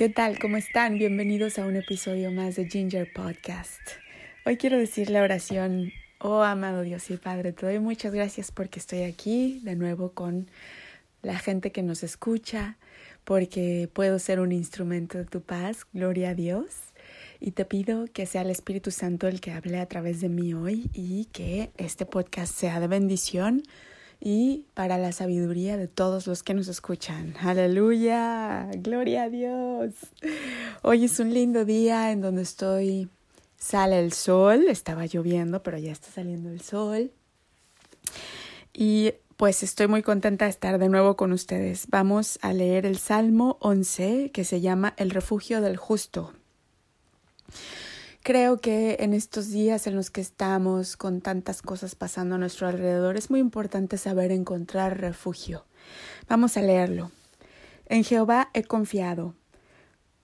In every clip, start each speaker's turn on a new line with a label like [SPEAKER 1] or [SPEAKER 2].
[SPEAKER 1] ¿Qué tal? ¿Cómo están? Bienvenidos a un episodio más de Ginger Podcast. Hoy quiero decir la oración, oh amado Dios y Padre, te doy muchas gracias porque estoy aquí de nuevo con la gente que nos escucha, porque puedo ser un instrumento de tu paz, gloria a Dios. Y te pido que sea el Espíritu Santo el que hable a través de mí hoy y que este podcast sea de bendición y para la sabiduría de todos los que nos escuchan. Aleluya, gloria a Dios. Hoy es un lindo día en donde estoy, sale el sol, estaba lloviendo, pero ya está saliendo el sol. Y pues estoy muy contenta de estar de nuevo con ustedes. Vamos a leer el Salmo 11 que se llama El refugio del justo. Creo que en estos días en los que estamos con tantas cosas pasando a nuestro alrededor es muy importante saber encontrar refugio. Vamos a leerlo. En Jehová he confiado.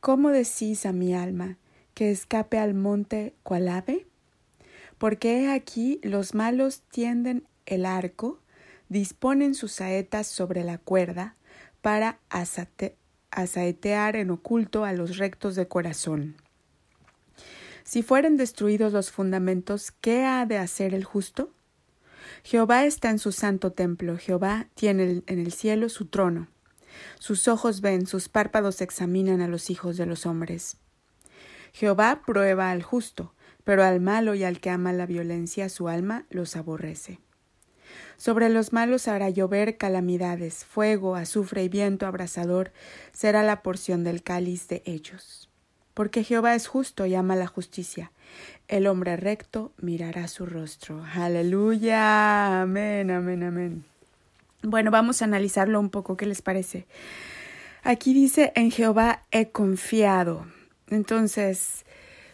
[SPEAKER 1] ¿Cómo decís a mi alma que escape al monte cual ave? Porque he aquí los malos tienden el arco, disponen sus saetas sobre la cuerda para asaetear en oculto a los rectos de corazón. Si fueren destruidos los fundamentos, ¿qué ha de hacer el justo? Jehová está en su santo templo, Jehová tiene en el cielo su trono. Sus ojos ven, sus párpados examinan a los hijos de los hombres. Jehová prueba al justo, pero al malo y al que ama la violencia su alma los aborrece. Sobre los malos hará llover calamidades, fuego, azufre y viento abrasador será la porción del cáliz de ellos porque Jehová es justo y ama la justicia. El hombre recto mirará su rostro. Aleluya. Amén, amén, amén. Bueno, vamos a analizarlo un poco. ¿Qué les parece? Aquí dice, en Jehová he confiado. Entonces,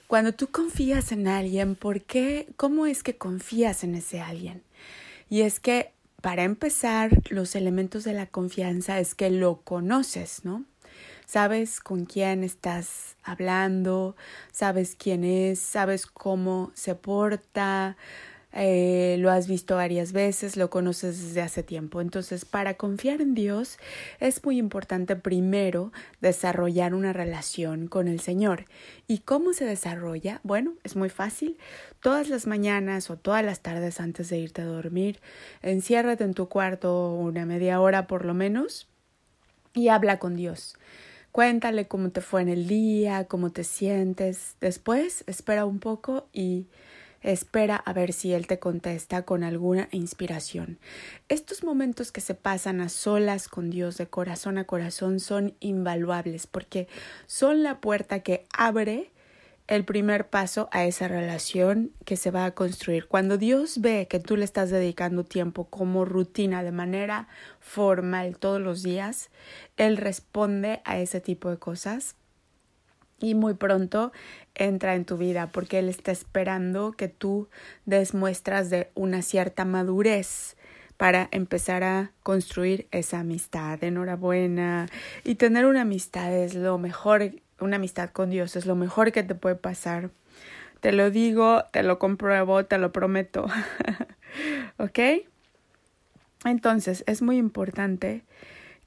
[SPEAKER 1] cuando tú confías en alguien, ¿por qué? ¿Cómo es que confías en ese alguien? Y es que, para empezar, los elementos de la confianza es que lo conoces, ¿no? Sabes con quién estás hablando, sabes quién es, sabes cómo se porta, eh, lo has visto varias veces, lo conoces desde hace tiempo. Entonces, para confiar en Dios es muy importante primero desarrollar una relación con el Señor. ¿Y cómo se desarrolla? Bueno, es muy fácil. Todas las mañanas o todas las tardes antes de irte a dormir, enciérrate en tu cuarto una media hora por lo menos y habla con Dios. Cuéntale cómo te fue en el día, cómo te sientes. Después espera un poco y espera a ver si él te contesta con alguna inspiración. Estos momentos que se pasan a solas con Dios de corazón a corazón son invaluables porque son la puerta que abre el primer paso a esa relación que se va a construir. Cuando Dios ve que tú le estás dedicando tiempo como rutina de manera formal todos los días, Él responde a ese tipo de cosas y muy pronto entra en tu vida porque Él está esperando que tú des muestras de una cierta madurez para empezar a construir esa amistad. Enhorabuena. Y tener una amistad es lo mejor una amistad con Dios es lo mejor que te puede pasar. Te lo digo, te lo compruebo, te lo prometo. ¿Ok? Entonces, es muy importante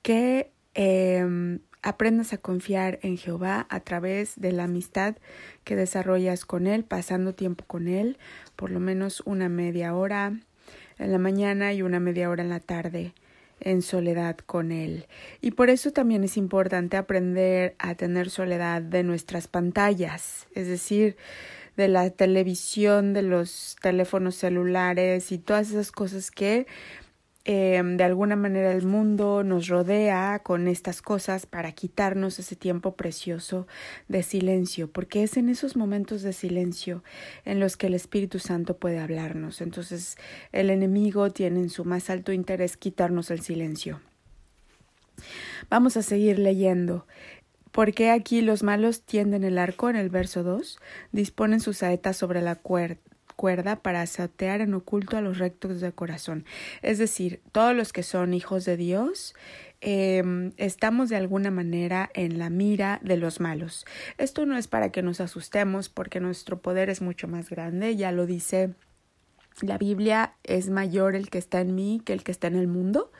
[SPEAKER 1] que em, aprendas a confiar en Jehová a través de la amistad que desarrollas con Él, pasando tiempo con Él, por lo menos una media hora en la mañana y una media hora en la tarde en soledad con Él. Y por eso también es importante aprender a tener soledad de nuestras pantallas, es decir, de la televisión, de los teléfonos celulares y todas esas cosas que Em, de alguna manera el mundo nos rodea con estas cosas para quitarnos ese tiempo precioso de silencio, porque es en esos momentos de silencio en los que el Espíritu Santo puede hablarnos. Entonces el enemigo tiene en su más alto interés quitarnos el silencio. Vamos a seguir leyendo. Porque aquí los malos tienden el arco en el verso 2, disponen sus saetas sobre la cuerda cuerda para satear en oculto a los rectos de corazón. Es decir, todos los que son hijos de Dios em, estamos de alguna manera en la mira de los malos. Esto no es para que nos asustemos porque nuestro poder es mucho más grande, ya lo dice la Biblia, es mayor el que está en mí que el que está en el mundo.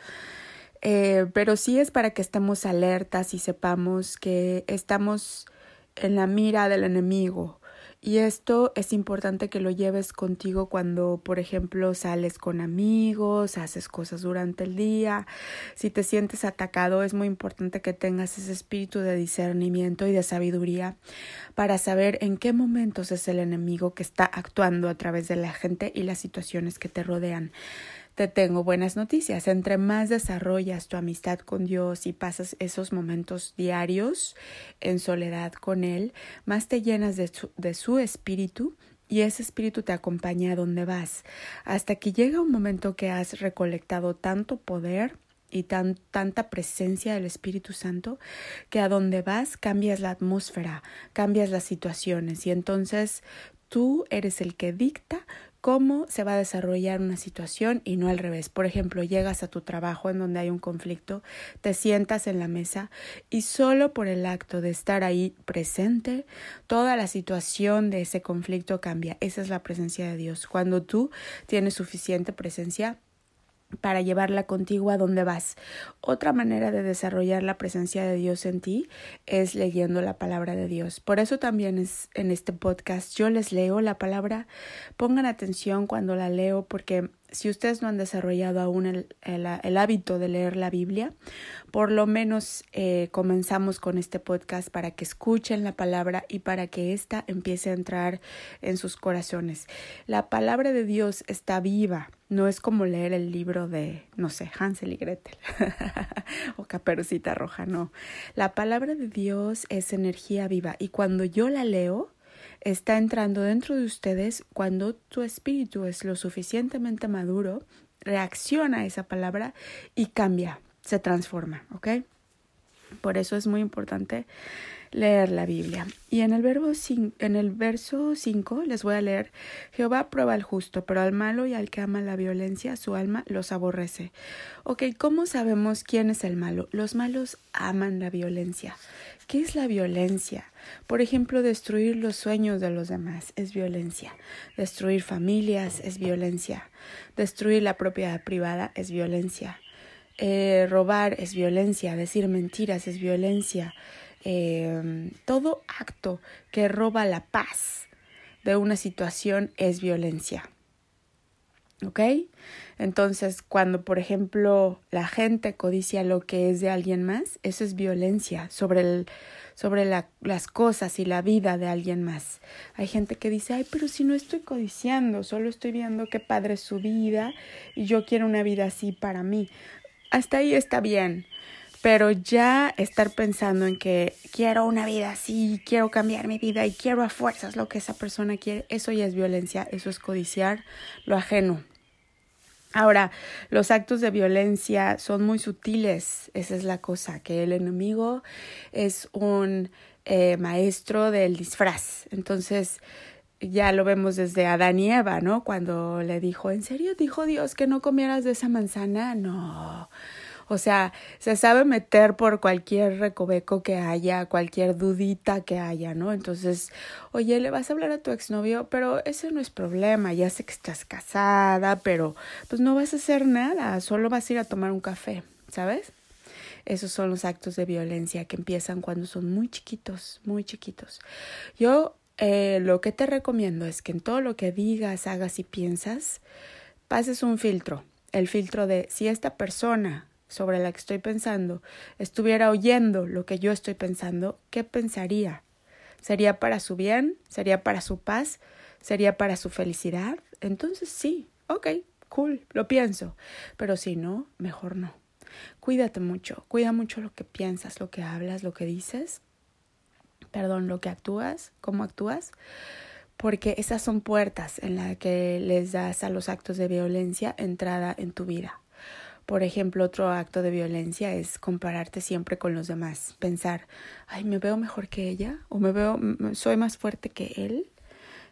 [SPEAKER 1] Eh, pero sí es para que estemos alertas y sepamos que estamos en la mira del enemigo y esto es importante que lo lleves contigo cuando, por ejemplo, sales con amigos, haces cosas durante el día. Si te sientes atacado, es muy importante que tengas ese espíritu de discernimiento y de sabiduría para saber en qué momentos es el enemigo que está actuando a través de la gente y las situaciones que te rodean te tengo buenas noticias. Entre más desarrollas tu amistad con Dios y pasas esos momentos diarios en soledad con Él, más te llenas de su, espíritu y ese espíritu te acompaña a donde vas, hasta que llega un momento que has recolectado tanto poder y tan, tanta presencia del Espíritu Santo que a donde vas cambias la atmósfera, cambias las situaciones y entonces tú eres el que dicta cómo se va a desarrollar una situación y no al revés. Por ejemplo, llegas a tu trabajo en donde hay un conflicto, te sientas en la mesa y solo por el acto de estar ahí presente, toda la situación de ese conflicto cambia. Esa es la presencia de Dios. Cuando tú tienes suficiente presencia, para llevarla contigo a donde vas. Otra manera de desarrollar la presencia de Dios en ti es leyendo la palabra de Dios. Por eso también es en este podcast yo les leo la palabra. Pongan atención cuando la leo porque si ustedes no han desarrollado aún el, hábito de leer la Biblia, por lo menos eh, comenzamos con este podcast para que escuchen la palabra y para que ésta empiece a entrar en sus corazones. La palabra de Dios está viva, no es como leer el libro de, no sé, Hansel y Gretel o Caperucita Roja, no. La palabra de Dios es energía viva y cuando yo la leo, está entrando dentro de ustedes cuando tu espíritu es lo suficientemente maduro, reacciona a esa palabra y cambia, se transforma, ¿ok? Por eso es muy importante leer la Biblia. Y en el, verbo en el verso 5 les voy a leer, Jehová prueba al justo, pero al malo y al que ama la violencia, su alma los aborrece. Ok, ¿cómo sabemos quién es el malo? Los malos aman la violencia. ¿Qué es la violencia? Por ejemplo, destruir los sueños de los demás es violencia. Destruir familias es violencia. Destruir la propiedad privada es violencia. Eh, robar es violencia. Decir mentiras es violencia. Eh, todo acto que roba la paz de una situación es violencia. ¿Ok? Entonces, cuando, por ejemplo, la gente codicia lo que es de alguien más, eso es violencia sobre, el, sobre la, las cosas y la vida de alguien más. Hay gente que dice, ay, pero si no estoy codiciando, solo estoy viendo qué padre es su vida y yo quiero una vida así para mí. Hasta ahí está bien. Pero ya estar pensando en que quiero una vida así, quiero cambiar mi vida y quiero a fuerzas lo que esa persona quiere, eso ya es violencia, eso es codiciar lo ajeno. Ahora, los actos de violencia son muy sutiles, esa es la cosa, que el enemigo es un eh, maestro del disfraz. Entonces, ya lo vemos desde Adán y Eva, ¿no? Cuando le dijo, ¿en serio dijo Dios que no comieras de esa manzana? No. O sea, se sabe meter por cualquier recoveco que haya, cualquier dudita que haya, ¿no? Entonces, oye, le vas a hablar a tu exnovio, pero ese no es problema, ya sé que estás casada, pero pues no vas a hacer nada, solo vas a ir a tomar un café, ¿sabes? Esos son los actos de violencia que empiezan cuando son muy chiquitos, muy chiquitos. Yo eh, lo que te recomiendo es que en todo lo que digas, hagas y piensas, pases un filtro. El filtro de si esta persona sobre la que estoy pensando estuviera oyendo lo que yo estoy pensando, ¿qué pensaría? ¿Sería para su bien? ¿Sería para su paz? ¿Sería para su felicidad? Entonces sí, ok, cool, lo pienso. Pero si no, mejor no. Cuídate mucho, cuida mucho lo que piensas, lo que hablas, lo que dices, perdón, lo que actúas, cómo actúas, porque esas son puertas en las que les das a los actos de violencia entrada en tu vida. Por ejemplo, otro acto de violencia es compararte siempre con los demás, pensar, ay, me veo mejor que ella o me veo soy más fuerte que él.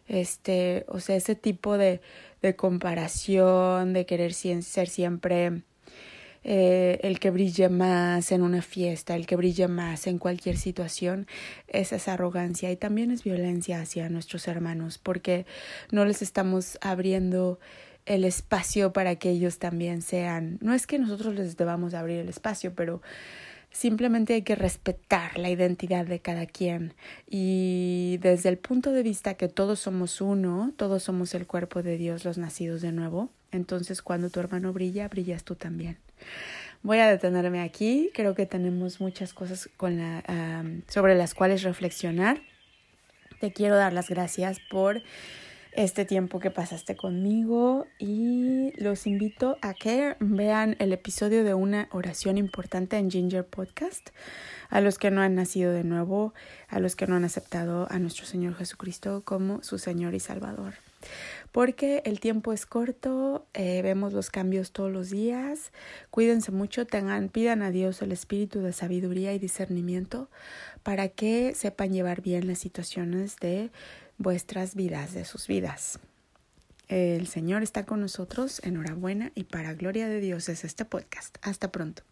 [SPEAKER 1] Este, o sea, ese tipo de, de comparación, de querer ser siempre eh, el que brille más en una fiesta, el que brille más en cualquier situación, es esa arrogancia y también es violencia hacia nuestros hermanos porque no les estamos abriendo el espacio para que ellos también sean. No es que nosotros les debamos abrir el espacio, pero simplemente hay que respetar la identidad de cada quien y desde el punto de vista que todos somos uno, todos somos el cuerpo de Dios, los nacidos de nuevo, entonces cuando tu hermano brilla, brillas tú también. Voy a detenerme aquí, creo que tenemos muchas cosas con la, sobre las cuales reflexionar. Te quiero dar las gracias por este tiempo que pasaste conmigo y los invito a que vean el episodio de una oración importante en Ginger Podcast. A los que no han nacido de nuevo, a los que no han aceptado a nuestro Señor Jesucristo como su Señor y Salvador. Porque el tiempo es corto, eh, vemos los cambios todos los días. Cuídense mucho, tengan, pidan a Dios el espíritu de sabiduría y discernimiento para que sepan llevar bien las situaciones de vuestras vidas, de sus vidas. El Señor está con nosotros. Enhorabuena y para gloria de Dios es este podcast. Hasta pronto.